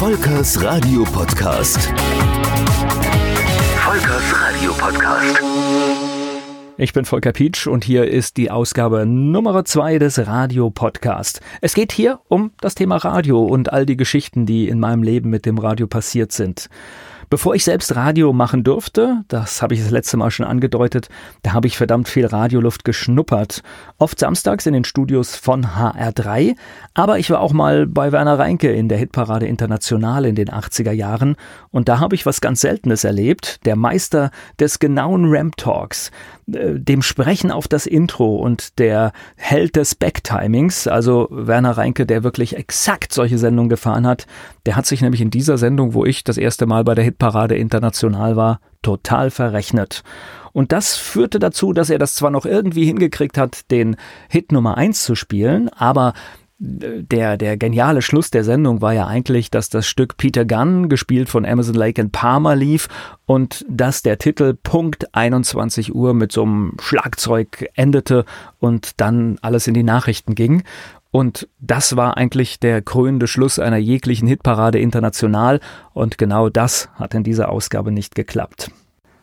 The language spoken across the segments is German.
Volkers Radio Podcast. Volkers Radio Podcast. Ich bin Volker Pietsch und hier ist die Ausgabe Nummer zwei des Radio Podcast. Es geht hier um das Thema Radio und all die Geschichten, die in meinem Leben mit dem Radio passiert sind. Bevor ich selbst Radio machen durfte, das habe ich das letzte Mal schon angedeutet, da habe ich verdammt viel Radioluft geschnuppert. Oft samstags in den Studios von HR3, aber ich war auch mal bei Werner Reinke in der Hitparade International in den 80er Jahren und da habe ich was ganz Seltenes erlebt, der Meister des genauen Ramp Talks, äh, dem Sprechen auf das Intro und der Held des Backtimings, also Werner Reinke, der wirklich exakt solche Sendungen gefahren hat, der hat sich nämlich in dieser Sendung, wo ich das erste Mal bei der Hit Hitparade international war, total verrechnet. Und das führte dazu, dass er das zwar noch irgendwie hingekriegt hat, den Hit Nummer eins zu spielen, aber äh, der, der geniale Schluss der Sendung war ja eigentlich, dass das Stück Peter Gunn, gespielt von Amazon Lake and Palmer, lief und dass der Titel Punkt 21 Uhr mit so einem Schlagzeug endete und dann alles in die Nachrichten ging. Und das war eigentlich der krönende Schluss einer jeglichen Hitparade international und genau das hat in dieser Ausgabe nicht geklappt.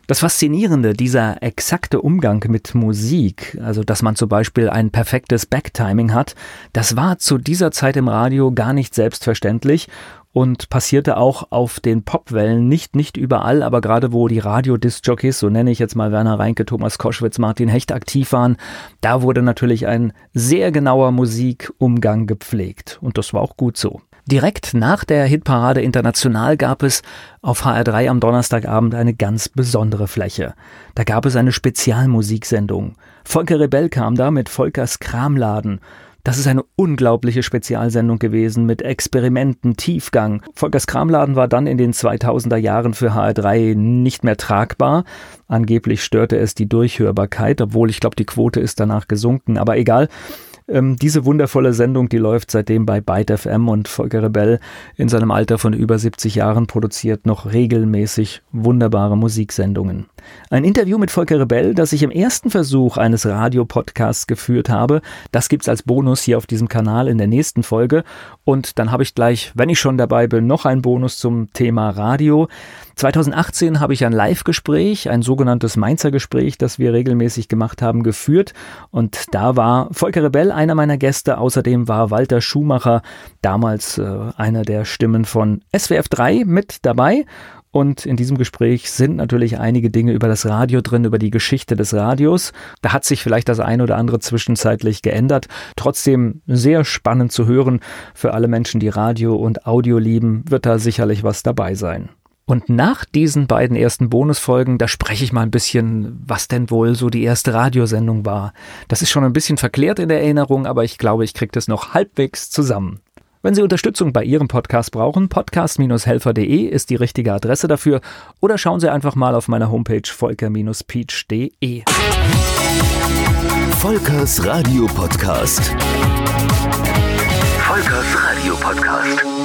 Das Faszinierende, dieser exakte Umgang mit Musik, also dass man zum Beispiel ein perfektes Backtiming hat, das war zu dieser Zeit im Radio gar nicht selbstverständlich und passierte auch auf den Popwellen, nicht, nicht überall, aber gerade wo die Radiodisc-Jockeys, so nenne ich jetzt mal Werner Reinke, Thomas Koschwitz, Martin Hecht aktiv waren, da wurde natürlich ein sehr genauer Musikumgang gepflegt und das war auch gut so. Direkt nach der Hitparade International gab es auf HR3 am Donnerstagabend eine ganz besondere Fläche. Da gab es eine Spezialmusiksendung. Volker Rebell kam da mit Volkers Kramladen das ist eine unglaubliche Spezialsendung gewesen mit Experimenten, Tiefgang. Volkers Kramladen war dann in den 2000er Jahren für HR3 nicht mehr tragbar. Angeblich störte es die Durchhörbarkeit, obwohl ich glaube, die Quote ist danach gesunken. Aber egal. Ähm, diese wundervolle Sendung, die läuft seitdem bei Byte FM und Volker Rebell in seinem Alter von über 70 Jahren produziert noch regelmäßig wunderbare Musiksendungen. Ein Interview mit Volker Rebell, das ich im ersten Versuch eines Radiopodcasts geführt habe, das gibt's als Bonus hier auf diesem Kanal in der nächsten Folge. Und dann habe ich gleich, wenn ich schon dabei bin, noch ein Bonus zum Thema Radio. 2018 habe ich ein Live-Gespräch, ein sogenanntes Mainzer Gespräch, das wir regelmäßig gemacht haben, geführt. Und da war Volker Rebell einer meiner Gäste. Außerdem war Walter Schumacher, damals äh, einer der Stimmen von SWF 3 mit dabei. Und in diesem Gespräch sind natürlich einige Dinge über das Radio drin, über die Geschichte des Radios. Da hat sich vielleicht das eine oder andere zwischenzeitlich geändert. Trotzdem sehr spannend zu hören. Für alle Menschen, die Radio und Audio lieben, wird da sicherlich was dabei sein. Und nach diesen beiden ersten Bonusfolgen, da spreche ich mal ein bisschen, was denn wohl so die erste Radiosendung war. Das ist schon ein bisschen verklärt in der Erinnerung, aber ich glaube, ich kriege das noch halbwegs zusammen. Wenn Sie Unterstützung bei Ihrem Podcast brauchen, podcast-helfer.de ist die richtige Adresse dafür oder schauen Sie einfach mal auf meiner Homepage volker-peach.de. Volkers Radio Podcast. Volkers Radio Podcast.